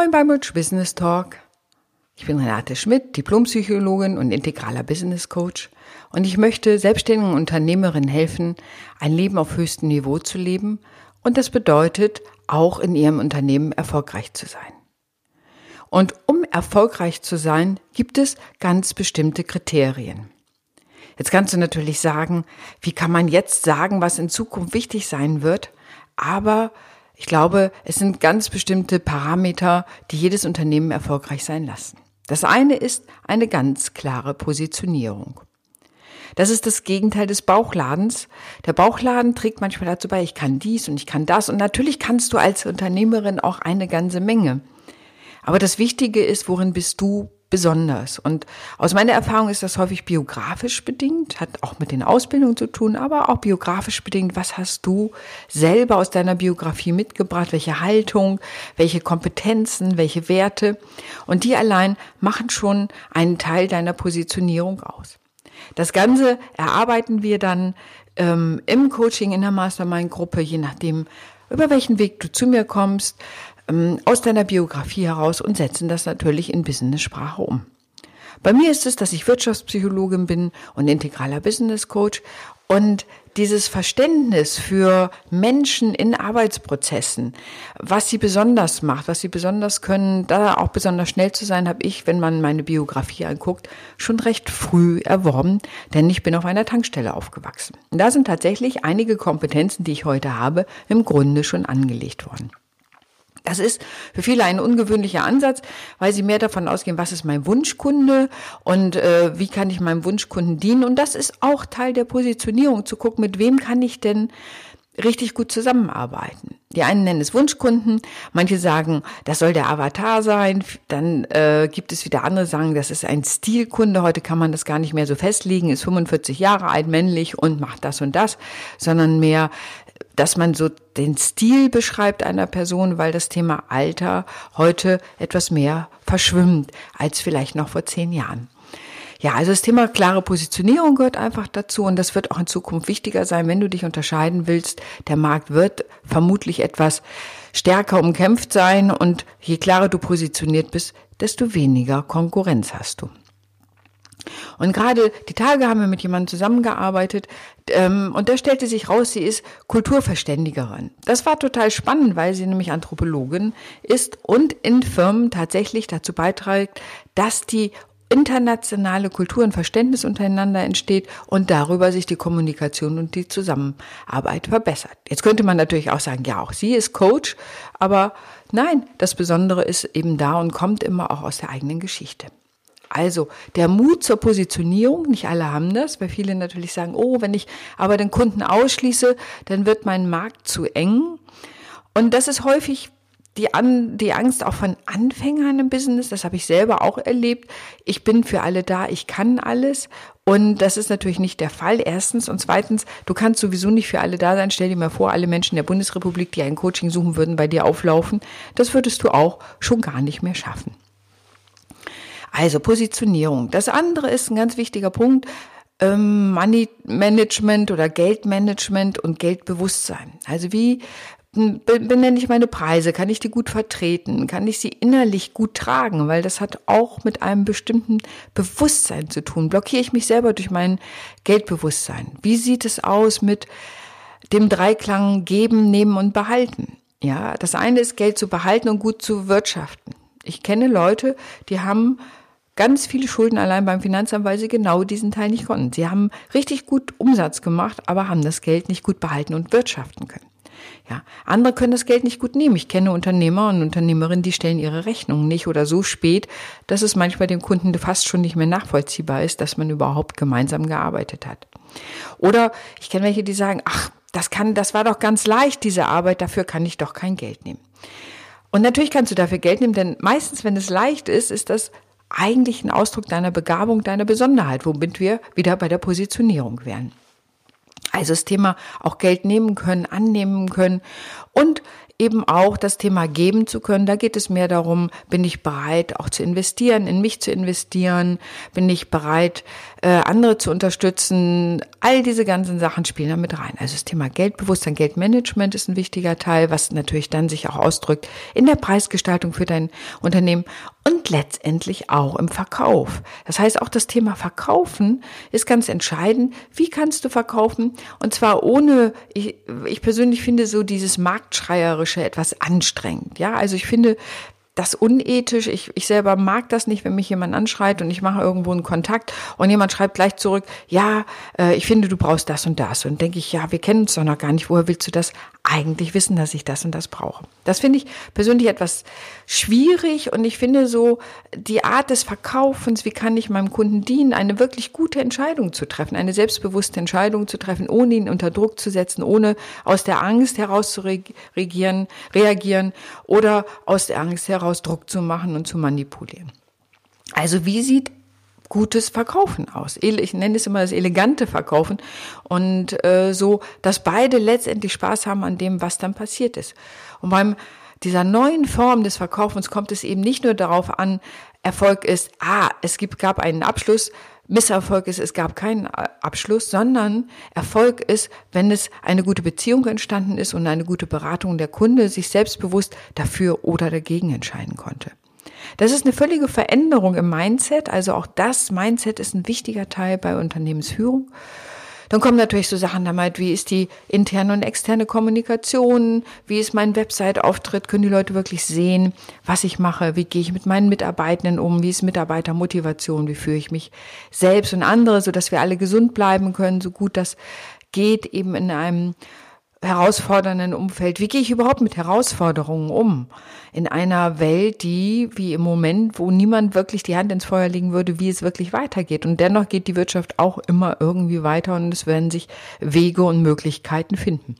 Moin beim Rich Business Talk. Ich bin Renate Schmidt, Diplompsychologin und integraler Business Coach und ich möchte selbstständigen Unternehmerinnen helfen, ein Leben auf höchstem Niveau zu leben und das bedeutet, auch in ihrem Unternehmen erfolgreich zu sein. Und um erfolgreich zu sein, gibt es ganz bestimmte Kriterien. Jetzt kannst du natürlich sagen, wie kann man jetzt sagen, was in Zukunft wichtig sein wird? Aber ich glaube, es sind ganz bestimmte Parameter, die jedes Unternehmen erfolgreich sein lassen. Das eine ist eine ganz klare Positionierung. Das ist das Gegenteil des Bauchladens. Der Bauchladen trägt manchmal dazu bei, ich kann dies und ich kann das. Und natürlich kannst du als Unternehmerin auch eine ganze Menge. Aber das Wichtige ist, worin bist du besonders. Und aus meiner Erfahrung ist das häufig biografisch bedingt, hat auch mit den Ausbildungen zu tun, aber auch biografisch bedingt. Was hast du selber aus deiner Biografie mitgebracht? Welche Haltung, welche Kompetenzen, welche Werte? Und die allein machen schon einen Teil deiner Positionierung aus. Das Ganze erarbeiten wir dann ähm, im Coaching in der Mastermind-Gruppe, je nachdem, über welchen Weg du zu mir kommst, ähm, aus deiner Biografie heraus und setzen das natürlich in Business-Sprache um. Bei mir ist es, dass ich Wirtschaftspsychologin bin und integraler Business Coach und dieses Verständnis für Menschen in Arbeitsprozessen, was sie besonders macht, was sie besonders können, da auch besonders schnell zu sein, habe ich, wenn man meine Biografie anguckt, schon recht früh erworben, denn ich bin auf einer Tankstelle aufgewachsen. Und da sind tatsächlich einige Kompetenzen, die ich heute habe, im Grunde schon angelegt worden. Das ist für viele ein ungewöhnlicher Ansatz, weil sie mehr davon ausgehen, was ist mein Wunschkunde und äh, wie kann ich meinem Wunschkunden dienen. Und das ist auch Teil der Positionierung, zu gucken, mit wem kann ich denn richtig gut zusammenarbeiten. Die einen nennen es Wunschkunden, manche sagen, das soll der Avatar sein, dann äh, gibt es wieder andere, sagen, das ist ein Stilkunde, heute kann man das gar nicht mehr so festlegen, ist 45 Jahre alt, männlich und macht das und das, sondern mehr dass man so den Stil beschreibt einer Person, weil das Thema Alter heute etwas mehr verschwimmt als vielleicht noch vor zehn Jahren. Ja, also das Thema klare Positionierung gehört einfach dazu und das wird auch in Zukunft wichtiger sein, wenn du dich unterscheiden willst. Der Markt wird vermutlich etwas stärker umkämpft sein und je klarer du positioniert bist, desto weniger Konkurrenz hast du. Und gerade die Tage haben wir mit jemandem zusammengearbeitet ähm, und da stellte sich raus, sie ist Kulturverständigerin. Das war total spannend, weil sie nämlich Anthropologin ist und in Firmen tatsächlich dazu beiträgt, dass die internationale Kultur und Verständnis untereinander entsteht und darüber sich die Kommunikation und die Zusammenarbeit verbessert. Jetzt könnte man natürlich auch sagen, ja, auch sie ist Coach, aber nein, das Besondere ist eben da und kommt immer auch aus der eigenen Geschichte. Also der Mut zur Positionierung, nicht alle haben das, weil viele natürlich sagen, oh, wenn ich aber den Kunden ausschließe, dann wird mein Markt zu eng. Und das ist häufig die, An die Angst auch von Anfängern im Business, das habe ich selber auch erlebt. Ich bin für alle da, ich kann alles. Und das ist natürlich nicht der Fall, erstens. Und zweitens, du kannst sowieso nicht für alle da sein. Stell dir mal vor, alle Menschen der Bundesrepublik, die ein Coaching suchen würden, bei dir auflaufen. Das würdest du auch schon gar nicht mehr schaffen. Also Positionierung. Das andere ist ein ganz wichtiger Punkt. Ähm, Money Management oder Geldmanagement und Geldbewusstsein. Also wie benenne ich meine Preise? Kann ich die gut vertreten? Kann ich sie innerlich gut tragen? Weil das hat auch mit einem bestimmten Bewusstsein zu tun. Blockiere ich mich selber durch mein Geldbewusstsein? Wie sieht es aus mit dem Dreiklang geben, nehmen und behalten? Ja, das eine ist Geld zu behalten und gut zu wirtschaften. Ich kenne Leute, die haben ganz viele Schulden allein beim Finanzamt, weil sie genau diesen Teil nicht konnten. Sie haben richtig gut Umsatz gemacht, aber haben das Geld nicht gut behalten und wirtschaften können. Ja, andere können das Geld nicht gut nehmen. Ich kenne Unternehmer und Unternehmerinnen, die stellen ihre Rechnungen nicht oder so spät, dass es manchmal dem Kunden fast schon nicht mehr nachvollziehbar ist, dass man überhaupt gemeinsam gearbeitet hat. Oder ich kenne welche, die sagen, ach, das kann, das war doch ganz leicht, diese Arbeit, dafür kann ich doch kein Geld nehmen. Und natürlich kannst du dafür Geld nehmen, denn meistens, wenn es leicht ist, ist das eigentlich ein Ausdruck deiner Begabung, deiner Besonderheit, womit wir wieder bei der Positionierung wären. Also das Thema auch Geld nehmen können, annehmen können und eben auch das Thema geben zu können. Da geht es mehr darum, bin ich bereit, auch zu investieren, in mich zu investieren, bin ich bereit, äh, andere zu unterstützen. All diese ganzen Sachen spielen da mit rein. Also das Thema Geldbewusstsein, Geldmanagement ist ein wichtiger Teil, was natürlich dann sich auch ausdrückt in der Preisgestaltung für dein Unternehmen und letztendlich auch im Verkauf. Das heißt, auch das Thema Verkaufen ist ganz entscheidend. Wie kannst du verkaufen? Und zwar ohne, ich, ich persönlich finde so dieses Marktschreierische etwas anstrengend. Ja, also ich finde, das unethisch. Ich, ich selber mag das nicht, wenn mich jemand anschreit und ich mache irgendwo einen Kontakt und jemand schreibt gleich zurück, ja, äh, ich finde, du brauchst das und das. Und denke ich, ja, wir kennen uns doch noch gar nicht. Woher willst du das eigentlich wissen, dass ich das und das brauche? Das finde ich persönlich etwas schwierig und ich finde so die Art des Verkaufens, wie kann ich meinem Kunden dienen, eine wirklich gute Entscheidung zu treffen, eine selbstbewusste Entscheidung zu treffen, ohne ihn unter Druck zu setzen, ohne aus der Angst heraus zu reagieren, oder aus der Angst heraus daraus Druck zu machen und zu manipulieren. Also wie sieht gutes Verkaufen aus. Ich nenne es immer das elegante Verkaufen und äh, so, dass beide letztendlich Spaß haben an dem, was dann passiert ist. Und beim dieser neuen Form des Verkaufens kommt es eben nicht nur darauf an, Erfolg ist, ah, es gibt, gab einen Abschluss, Misserfolg ist, es gab keinen Abschluss, sondern Erfolg ist, wenn es eine gute Beziehung entstanden ist und eine gute Beratung der Kunde sich selbstbewusst dafür oder dagegen entscheiden konnte. Das ist eine völlige Veränderung im Mindset, also auch das Mindset ist ein wichtiger Teil bei Unternehmensführung. Dann kommen natürlich so Sachen damit, wie ist die interne und externe Kommunikation, wie ist mein Website-Auftritt, können die Leute wirklich sehen, was ich mache, wie gehe ich mit meinen Mitarbeitenden um, wie ist Mitarbeitermotivation, wie führe ich mich selbst und andere, so dass wir alle gesund bleiben können, so gut das geht eben in einem herausfordernden Umfeld. Wie gehe ich überhaupt mit Herausforderungen um? In einer Welt, die, wie im Moment, wo niemand wirklich die Hand ins Feuer legen würde, wie es wirklich weitergeht. Und dennoch geht die Wirtschaft auch immer irgendwie weiter und es werden sich Wege und Möglichkeiten finden.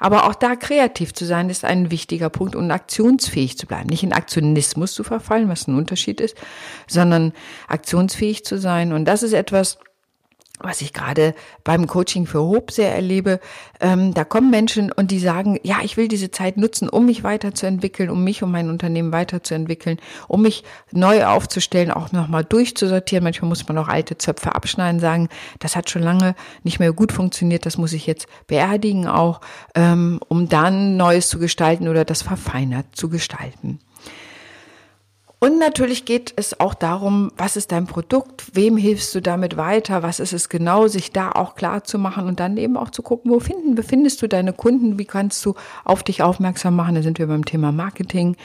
Aber auch da kreativ zu sein, ist ein wichtiger Punkt und aktionsfähig zu bleiben. Nicht in Aktionismus zu verfallen, was ein Unterschied ist, sondern aktionsfähig zu sein. Und das ist etwas, was ich gerade beim Coaching für Hope sehr erlebe, ähm, da kommen Menschen und die sagen, ja, ich will diese Zeit nutzen, um mich weiterzuentwickeln, um mich und mein Unternehmen weiterzuentwickeln, um mich neu aufzustellen, auch nochmal durchzusortieren. Manchmal muss man auch alte Zöpfe abschneiden, sagen, das hat schon lange nicht mehr gut funktioniert, das muss ich jetzt beerdigen auch, ähm, um dann Neues zu gestalten oder das verfeinert zu gestalten. Und natürlich geht es auch darum, was ist dein Produkt, wem hilfst du damit weiter, was ist es genau, sich da auch klar zu machen und dann eben auch zu gucken, wo finden, befindest du deine Kunden, wie kannst du auf dich aufmerksam machen, da sind wir beim Thema Marketing,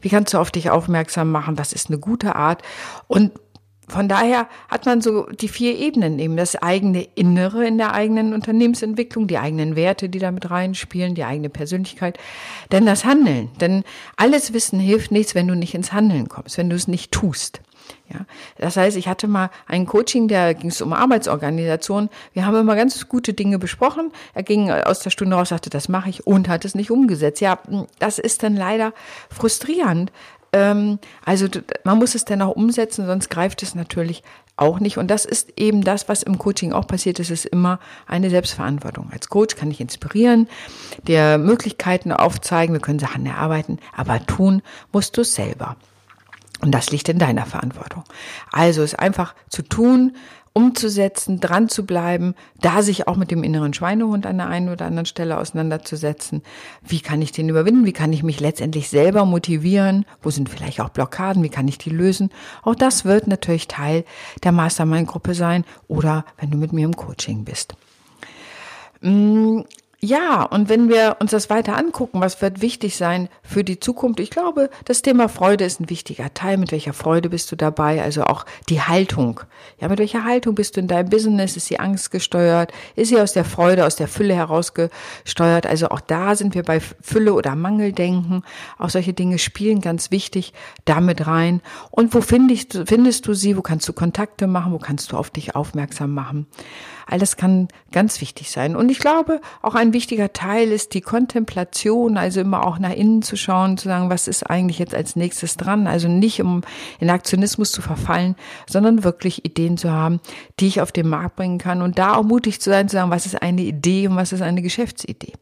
wie kannst du auf dich aufmerksam machen, was ist eine gute Art. Und von daher hat man so die vier Ebenen eben das eigene Innere in der eigenen Unternehmensentwicklung, die eigenen Werte, die damit reinspielen, die eigene Persönlichkeit, denn das Handeln. Denn alles Wissen hilft nichts, wenn du nicht ins Handeln kommst, wenn du es nicht tust. Ja, das heißt, ich hatte mal ein Coaching, da ging es um Arbeitsorganisation. Wir haben immer ganz gute Dinge besprochen. Er ging aus der Stunde raus, sagte, das mache ich und hat es nicht umgesetzt. Ja, das ist dann leider frustrierend, ähm, also man muss es dann auch umsetzen, sonst greift es natürlich auch nicht. Und das ist eben das, was im Coaching auch passiert. Es ist immer eine Selbstverantwortung. Als Coach kann ich inspirieren, der Möglichkeiten aufzeigen, wir können Sachen erarbeiten, aber tun musst du es selber. Und das liegt in deiner Verantwortung. Also es einfach zu tun, umzusetzen, dran zu bleiben, da sich auch mit dem inneren Schweinehund an der einen oder anderen Stelle auseinanderzusetzen. Wie kann ich den überwinden? Wie kann ich mich letztendlich selber motivieren? Wo sind vielleicht auch Blockaden? Wie kann ich die lösen? Auch das wird natürlich Teil der Mastermind-Gruppe sein oder wenn du mit mir im Coaching bist. Ja, und wenn wir uns das weiter angucken, was wird wichtig sein für die Zukunft? Ich glaube, das Thema Freude ist ein wichtiger Teil. Mit welcher Freude bist du dabei? Also auch die Haltung. Ja, mit welcher Haltung bist du in deinem Business? Ist sie angstgesteuert? Ist sie aus der Freude, aus der Fülle herausgesteuert? Also auch da sind wir bei Fülle oder Mangeldenken. Auch solche Dinge spielen ganz wichtig damit rein. Und wo findest findest du sie? Wo kannst du Kontakte machen? Wo kannst du auf dich aufmerksam machen? All das kann ganz wichtig sein. Und ich glaube, auch ein wichtiger Teil ist die Kontemplation, also immer auch nach innen zu schauen, zu sagen, was ist eigentlich jetzt als nächstes dran? Also nicht um in Aktionismus zu verfallen, sondern wirklich Ideen zu haben, die ich auf den Markt bringen kann und da auch mutig zu sein, zu sagen, was ist eine Idee und was ist eine Geschäftsidee.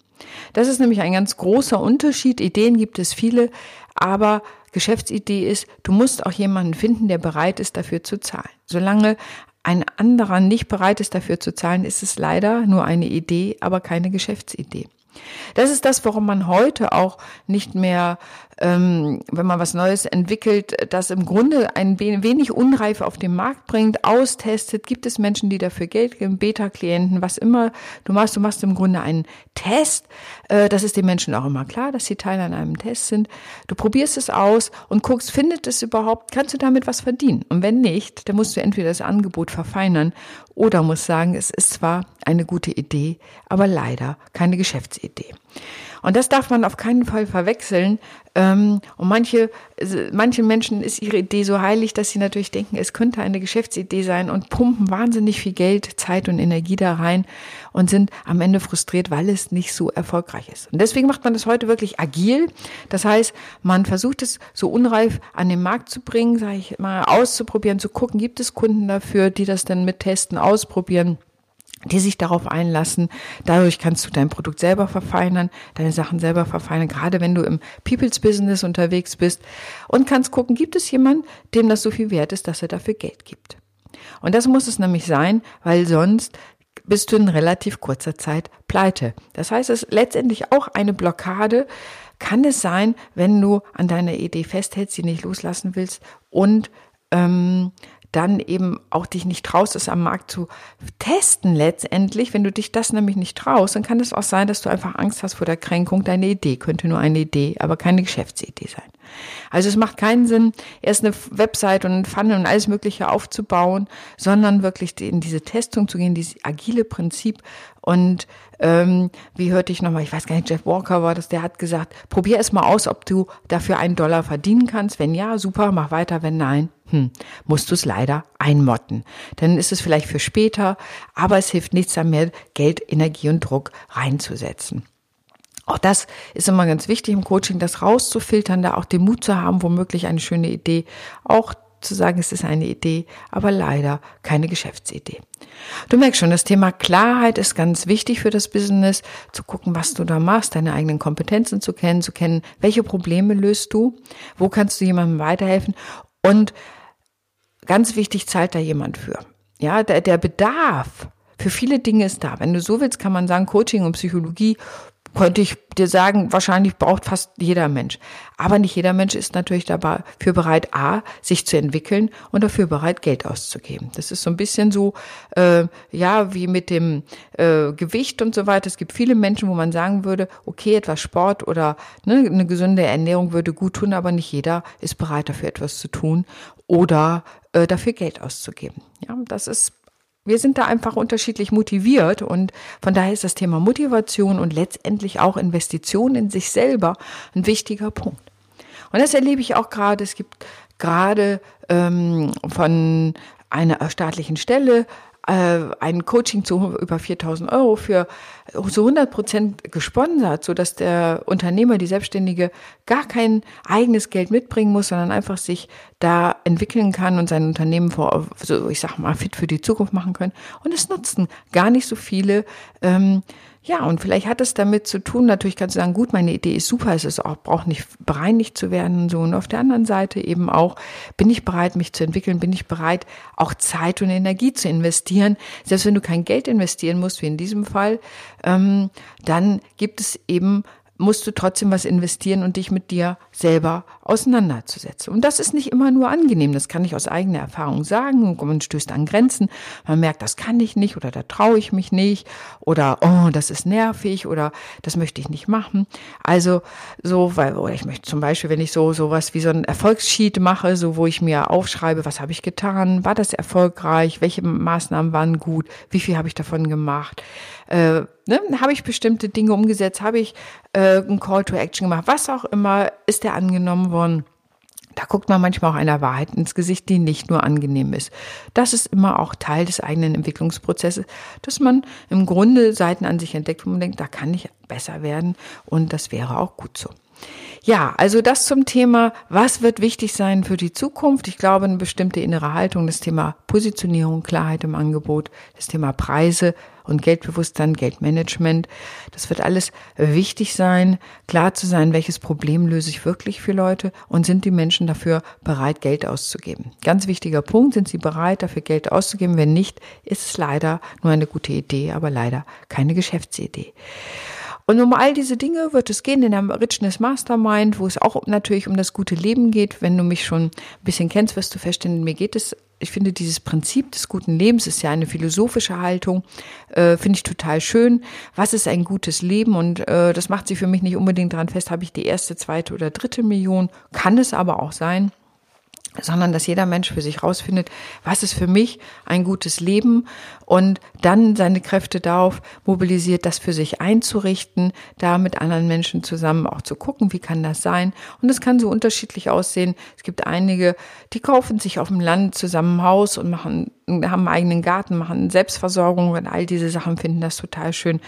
Das ist nämlich ein ganz großer Unterschied. Ideen gibt es viele, aber Geschäftsidee ist, du musst auch jemanden finden, der bereit ist, dafür zu zahlen. Solange ein anderer nicht bereit ist, dafür zu zahlen, ist es leider nur eine Idee, aber keine Geschäftsidee. Das ist das, warum man heute auch nicht mehr ähm, wenn man was Neues entwickelt, das im Grunde ein wenig unreif auf den Markt bringt, austestet, gibt es Menschen, die dafür Geld geben, Beta-Klienten, was immer du machst. Du machst im Grunde einen Test. Äh, das ist den Menschen auch immer klar, dass sie Teil an einem Test sind. Du probierst es aus und guckst, findet es überhaupt, kannst du damit was verdienen? Und wenn nicht, dann musst du entweder das Angebot verfeinern oder musst sagen, es ist zwar eine gute Idee, aber leider keine Geschäftsidee. Und das darf man auf keinen Fall verwechseln. Ähm, und manche, manchen Menschen ist ihre Idee so heilig, dass sie natürlich denken, es könnte eine Geschäftsidee sein und pumpen wahnsinnig viel Geld, Zeit und Energie da rein und sind am Ende frustriert, weil es nicht so erfolgreich ist. Und deswegen macht man das heute wirklich agil. Das heißt, man versucht es so unreif an den Markt zu bringen, sage ich mal, auszuprobieren, zu gucken, gibt es Kunden dafür, die das dann mit testen, ausprobieren die sich darauf einlassen. Dadurch kannst du dein Produkt selber verfeinern, deine Sachen selber verfeinern, gerade wenn du im People's Business unterwegs bist und kannst gucken, gibt es jemanden, dem das so viel wert ist, dass er dafür Geld gibt. Und das muss es nämlich sein, weil sonst bist du in relativ kurzer Zeit pleite. Das heißt, es ist letztendlich auch eine Blockade. Kann es sein, wenn du an deiner Idee festhältst, sie nicht loslassen willst und ähm, dann eben auch dich nicht traust, es am Markt zu testen letztendlich. Wenn du dich das nämlich nicht traust, dann kann es auch sein, dass du einfach Angst hast vor der Kränkung. Deine Idee könnte nur eine Idee, aber keine Geschäftsidee sein. Also es macht keinen Sinn, erst eine Website und Funnel und alles Mögliche aufzubauen, sondern wirklich in diese Testung zu gehen, dieses agile Prinzip. Und ähm, wie hörte ich nochmal, ich weiß gar nicht, Jeff Walker war das, der hat gesagt, probier es mal aus, ob du dafür einen Dollar verdienen kannst. Wenn ja, super, mach weiter. Wenn nein, hm, musst du es leider einmotten. Dann ist es vielleicht für später, aber es hilft nichts mehr, Geld, Energie und Druck reinzusetzen. Auch das ist immer ganz wichtig im Coaching, das rauszufiltern, da auch den Mut zu haben, womöglich eine schöne Idee auch zu sagen, es ist eine Idee, aber leider keine Geschäftsidee. Du merkst schon, das Thema Klarheit ist ganz wichtig für das Business, zu gucken, was du da machst, deine eigenen Kompetenzen zu kennen, zu kennen, welche Probleme löst du, wo kannst du jemandem weiterhelfen und ganz wichtig, zahlt da jemand für. Ja, der, der Bedarf für viele Dinge ist da. Wenn du so willst, kann man sagen, Coaching und Psychologie könnte ich dir sagen, wahrscheinlich braucht fast jeder Mensch. Aber nicht jeder Mensch ist natürlich dafür bereit, A, sich zu entwickeln und dafür bereit, Geld auszugeben. Das ist so ein bisschen so, äh, ja, wie mit dem äh, Gewicht und so weiter. Es gibt viele Menschen, wo man sagen würde, okay, etwas Sport oder ne, eine gesunde Ernährung würde gut tun, aber nicht jeder ist bereit, dafür etwas zu tun oder äh, dafür Geld auszugeben. Ja, das ist wir sind da einfach unterschiedlich motiviert und von daher ist das Thema Motivation und letztendlich auch Investition in sich selber ein wichtiger Punkt. Und das erlebe ich auch gerade. Es gibt gerade ähm, von einer staatlichen Stelle ein Coaching zu über 4000 Euro für so 100 Prozent gesponsert, so dass der Unternehmer, die Selbstständige gar kein eigenes Geld mitbringen muss, sondern einfach sich da entwickeln kann und sein Unternehmen vor, so ich sag mal, fit für die Zukunft machen können. Und es nutzen gar nicht so viele ähm, ja, und vielleicht hat es damit zu tun, natürlich kannst du sagen, gut, meine Idee ist super, es ist auch, braucht nicht bereinigt zu werden, so. Und auf der anderen Seite eben auch, bin ich bereit, mich zu entwickeln, bin ich bereit, auch Zeit und Energie zu investieren. Selbst wenn du kein Geld investieren musst, wie in diesem Fall, ähm, dann gibt es eben musst du trotzdem was investieren und dich mit dir selber auseinanderzusetzen. Und das ist nicht immer nur angenehm, das kann ich aus eigener Erfahrung sagen. Man stößt an Grenzen, man merkt, das kann ich nicht oder da traue ich mich nicht oder oh, das ist nervig oder das möchte ich nicht machen. Also so, weil, oder ich möchte zum Beispiel, wenn ich so sowas wie so ein Erfolgssheet mache, so wo ich mir aufschreibe, was habe ich getan, war das erfolgreich, welche Maßnahmen waren gut, wie viel habe ich davon gemacht, äh, ne, habe ich bestimmte Dinge umgesetzt, habe ich äh, ein Call to Action gemacht, was auch immer, ist der angenommen worden. Da guckt man manchmal auch einer Wahrheit ins Gesicht, die nicht nur angenehm ist. Das ist immer auch Teil des eigenen Entwicklungsprozesses, dass man im Grunde Seiten an sich entdeckt, wo man denkt, da kann ich besser werden und das wäre auch gut so. Ja, also das zum Thema, was wird wichtig sein für die Zukunft? Ich glaube, eine bestimmte innere Haltung, das Thema Positionierung, Klarheit im Angebot, das Thema Preise und Geldbewusstsein, Geldmanagement. Das wird alles wichtig sein, klar zu sein, welches Problem löse ich wirklich für Leute und sind die Menschen dafür bereit, Geld auszugeben. Ganz wichtiger Punkt, sind sie bereit, dafür Geld auszugeben? Wenn nicht, ist es leider nur eine gute Idee, aber leider keine Geschäftsidee. Und um all diese Dinge wird es gehen in der Richness Mastermind, wo es auch natürlich um das gute Leben geht. Wenn du mich schon ein bisschen kennst, wirst du feststellen, mir geht es ich finde dieses Prinzip des guten Lebens ist ja eine philosophische Haltung, äh, finde ich total schön. Was ist ein gutes Leben? Und äh, das macht sie für mich nicht unbedingt daran fest, habe ich die erste, zweite oder dritte Million, kann es aber auch sein sondern dass jeder Mensch für sich rausfindet, was ist für mich ein gutes Leben und dann seine Kräfte darauf mobilisiert, das für sich einzurichten, da mit anderen Menschen zusammen auch zu gucken, wie kann das sein. Und es kann so unterschiedlich aussehen. Es gibt einige, die kaufen sich auf dem Land zusammen ein Haus und machen haben einen eigenen Garten, machen Selbstversorgung und all diese Sachen finden das total schön.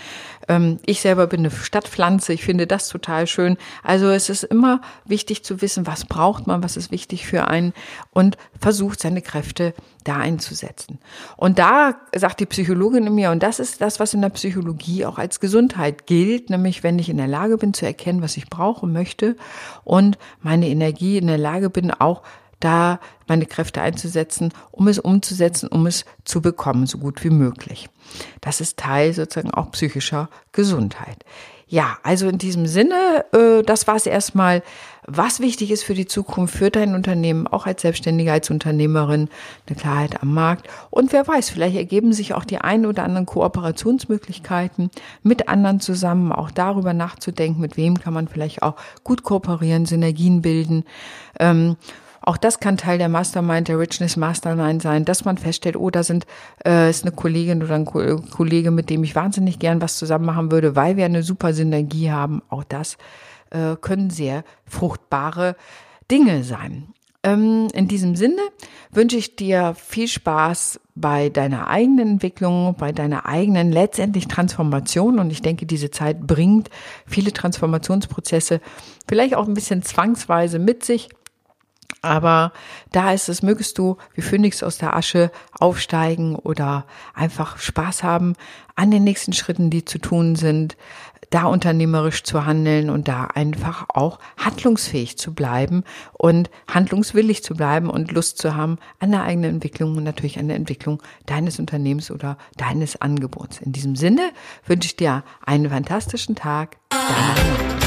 Ähm, ich selber bin eine Stadtpflanze, ich finde das total schön. Also es ist immer wichtig zu wissen, was braucht man, was ist wichtig für einen und versucht seine Kräfte da einzusetzen. Und da sagt die Psychologin in mir, und das ist das, was in der Psychologie auch als Gesundheit gilt, nämlich wenn ich in der Lage bin zu erkennen, was ich brauche, möchte und meine Energie in der Lage bin, auch da meine Kräfte einzusetzen, um es umzusetzen, um es zu bekommen, so gut wie möglich. Das ist Teil sozusagen auch psychischer Gesundheit. Ja, also in diesem Sinne, äh, das war es erstmal, was wichtig ist für die Zukunft, für dein Unternehmen, auch als Selbstständige, als Unternehmerin, eine Klarheit am Markt. Und wer weiß, vielleicht ergeben sich auch die ein oder anderen Kooperationsmöglichkeiten mit anderen zusammen, auch darüber nachzudenken, mit wem kann man vielleicht auch gut kooperieren, Synergien bilden. Ähm, auch das kann Teil der Mastermind, der Richness Mastermind sein, dass man feststellt, oh, da sind äh, ist eine Kollegin oder ein Kollege, mit dem ich wahnsinnig gern was zusammen machen würde, weil wir eine super Synergie haben. Auch das äh, können sehr fruchtbare Dinge sein. Ähm, in diesem Sinne wünsche ich dir viel Spaß bei deiner eigenen Entwicklung, bei deiner eigenen letztendlich Transformation. Und ich denke, diese Zeit bringt viele Transformationsprozesse vielleicht auch ein bisschen zwangsweise mit sich. Aber da ist es, mögest du wie Phönix aus der Asche aufsteigen oder einfach Spaß haben an den nächsten Schritten, die zu tun sind, da unternehmerisch zu handeln und da einfach auch handlungsfähig zu bleiben und handlungswillig zu bleiben und Lust zu haben an der eigenen Entwicklung und natürlich an der Entwicklung deines Unternehmens oder deines Angebots. In diesem Sinne wünsche ich dir einen fantastischen Tag. Deine